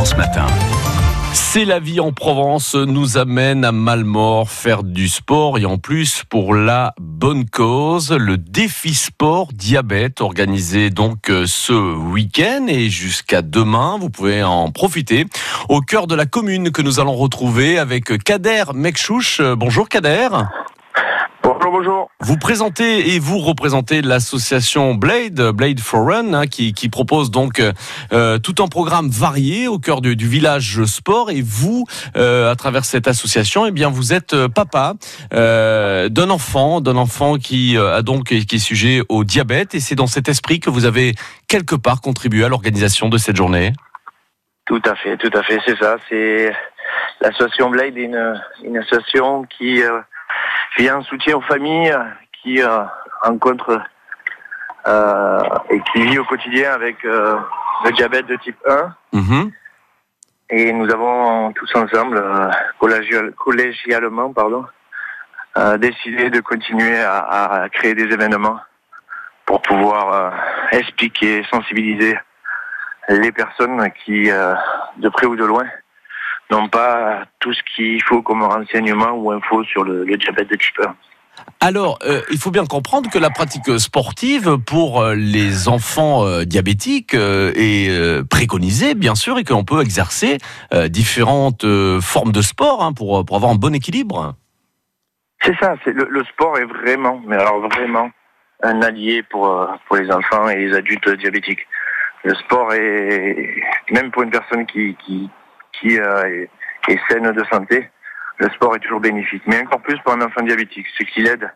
France Matin. C'est la vie en Provence nous amène à Malmort faire du sport et en plus pour la bonne cause, le défi sport diabète organisé donc euh, ce week-end et jusqu'à demain. Vous pouvez en profiter au cœur de la commune que nous allons retrouver avec Kader Mekchouch. Bonjour Kader. Bonjour, bonjour. Vous présentez et vous représentez l'association Blade, Blade for Run, hein, qui, qui, propose donc euh, tout un programme varié au cœur du, du village sport. Et vous, euh, à travers cette association, eh bien, vous êtes euh, papa euh, d'un enfant, d'un enfant qui euh, a donc qui est sujet au diabète. Et c'est dans cet esprit que vous avez quelque part contribué à l'organisation de cette journée. Tout à fait, tout à fait, c'est ça. C'est l'association Blade, une, une association qui vient en soutien aux familles qui euh, rencontrent euh, et qui vit au quotidien avec euh, le diabète de type 1. Mhm. Et nous avons tous ensemble, collégial- collégialement, pardon, euh, décidé de continuer à, à créer des événements pour pouvoir euh, expliquer, sensibiliser les personnes qui, euh, de près ou de loin, n'ont pas tout ce qu'il faut comme renseignement ou info sur le, le diabète de type 1. Alors, euh, il faut bien comprendre que la pratique sportive pour euh, les enfants euh, diabétiques euh, est préconisée, bien sûr, et qu'on peut exercer différentes formes de sport hein, pour, pour avoir un bon équilibre. C'est ça, c'est le, le sport est vraiment, mais alors vraiment, un allié pour, pour les enfants et les adultes diabétiques. Le sport est, même pour une personne qui, qui, qui euh, est, est saine de santé, le sport est toujours bénéfique. Mais encore plus pour un enfant diabétique, ce qui l'aide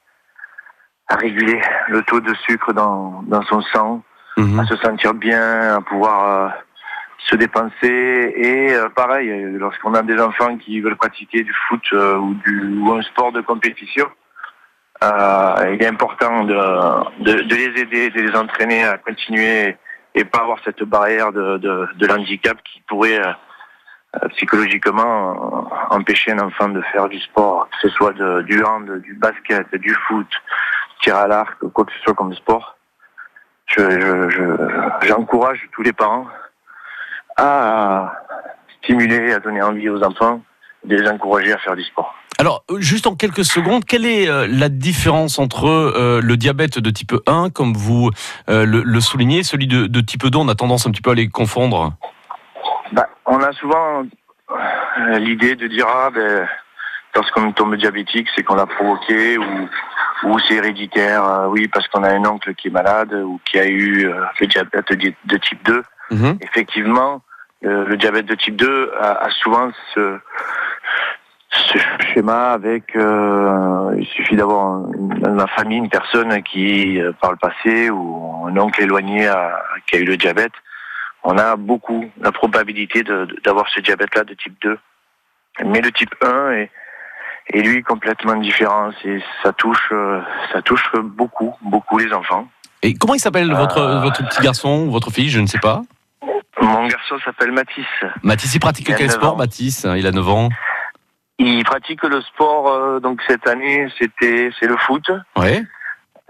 à réguler le taux de sucre dans, dans son sang, à se sentir bien, à pouvoir euh, se dépenser. Et euh, pareil, lorsqu'on a des enfants qui veulent pratiquer du foot euh, ou, du, ou un sport de compétition, euh, il est important de, de, de les aider, de les entraîner à continuer et pas avoir cette barrière de, de, de l'handicap qui pourrait euh, psychologiquement euh, empêcher un enfant de faire du sport, que ce soit du hand, du basket, du foot, tir à l'arc, quoi que ce soit comme sport. Je, je, je- j'encourage tous les parents à stimuler, à donner envie aux enfants, de les encourager à faire du sport. Alors, euh, juste en quelques secondes, quelle est euh, la différence entre euh, le diabète de type 1, comme vous euh, le, soulignez, celui de type 2 On a tendance un petit peu à les confondre? Bah, on a souvent euh, l'idée de dire ah ben lorsqu'on tombe diabétique c'est qu'on l'a provoqué ou ou c'est héréditaire euh, oui parce qu'on a un oncle qui est malade ou qui a eu euh, le diabète de, type 2 Mhm. effectivement euh, le diabète de type 2 a, a souvent ce ce schéma avec euh, il suffit d'avoir dans la famille une personne qui par le passé ou un oncle éloigné a- qui a eu le diabète on a beaucoup la probabilité d'avoir ce diabète-là de type 2. Mais le type 1 est, est lui complètement différent. Ça touche, euh, ça touche beaucoup, beaucoup les enfants. Et comment il s'appelle votre, Euh. votre petit garçon votre fille Je ne sais pas? Mon garçon s'appelle Mathis. Mathis, il pratique Il quel 9 sport, ans. Mathis? Il a 9 ans. Il pratique le sport, euh, donc cette année, c'était, c'est le foot. Ouais.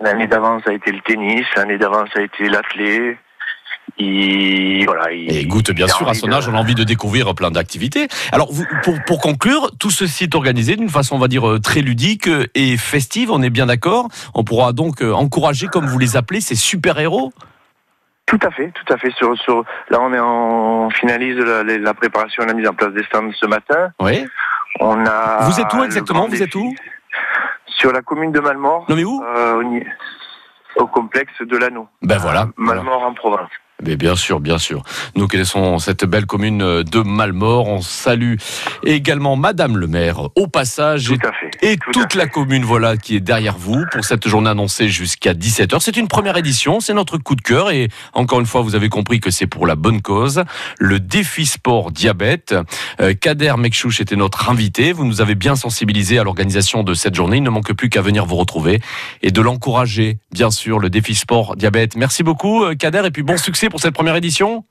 L'année d'avant, ça a été le tennis. L'année d'avant, ça a été l'athlé. Il, voilà, il, Et goûte bien sûr, à son de- âge, on a envie de découvrir plein d'activités. Alors, vous- pour, pour conclure, tout ceci est organisé d'une façon, on va dire, euh, très ludique et festive, on est bien d'accord. On pourra donc euh, encourager, comme vous les appelez, ces super-héros. Tout à fait, tout à fait. Sur, sur, là, on est en on finalise la, la préparation et la mise en place des stands ce matin. Oui. On a. Vous êtes où exactement Vous êtes où Sur la commune de Malmort, Non mais où euh, au complexe de l'Anneau. Ben voilà. voilà. Malmort en Provence. Mais bien sûr, bien sûr. Nous connaissons cette belle commune de Malmort. On salue également Madame le maire au passage et, Tout à fait. et tout à toute fait. la commune voilà qui est derrière vous pour cette journée annoncée jusqu'à 17h. C'est une première édition, c'est notre coup de cœur et encore une fois, vous avez compris que c'est pour la bonne cause. Le défi sport diabète. Euh, Kader Mekchouch était notre invité. Vous nous avez bien sensibilisé à l'organisation de cette journée. Il ne manque plus qu'à venir vous retrouver et de l'encourager, bien sûr, le défi sport diabète. Merci beaucoup, euh, Kader, et puis bon succès pour cette première édition.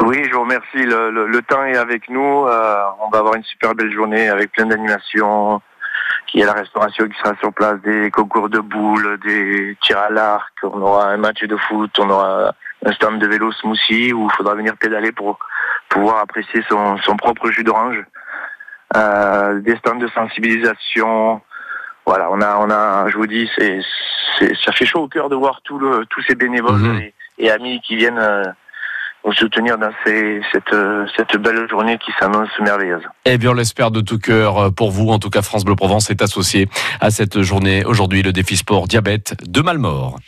Oui, je vous remercie. Le, le- le temps est avec nous. Euh, on va avoir une super belle journée avec plein d'animations. Il y a la restauration qui sera sur place, des concours de boules, des tirs à l'arc. On aura un match de foot, on aura un stand de vélo smoothie où il faudra venir pédaler pour pouvoir apprécier son, son propre jus d'orange. Euh, des stands de sensibilisation. Voilà, on a, on a, je vous dis, c'est, c'est ça fait chaud au cœur de voir tout le, tous ces bénévoles Mhm. et, et amis qui viennent euh, nous soutenir dans ces, cette, cette belle journée qui s'annonce merveilleuse. Eh bien, on l'espère de tout cœur euh, pour vous. En tout cas, France Bleu Provence est associé à cette journée aujourd'hui, le défi sport diabète de Malmort.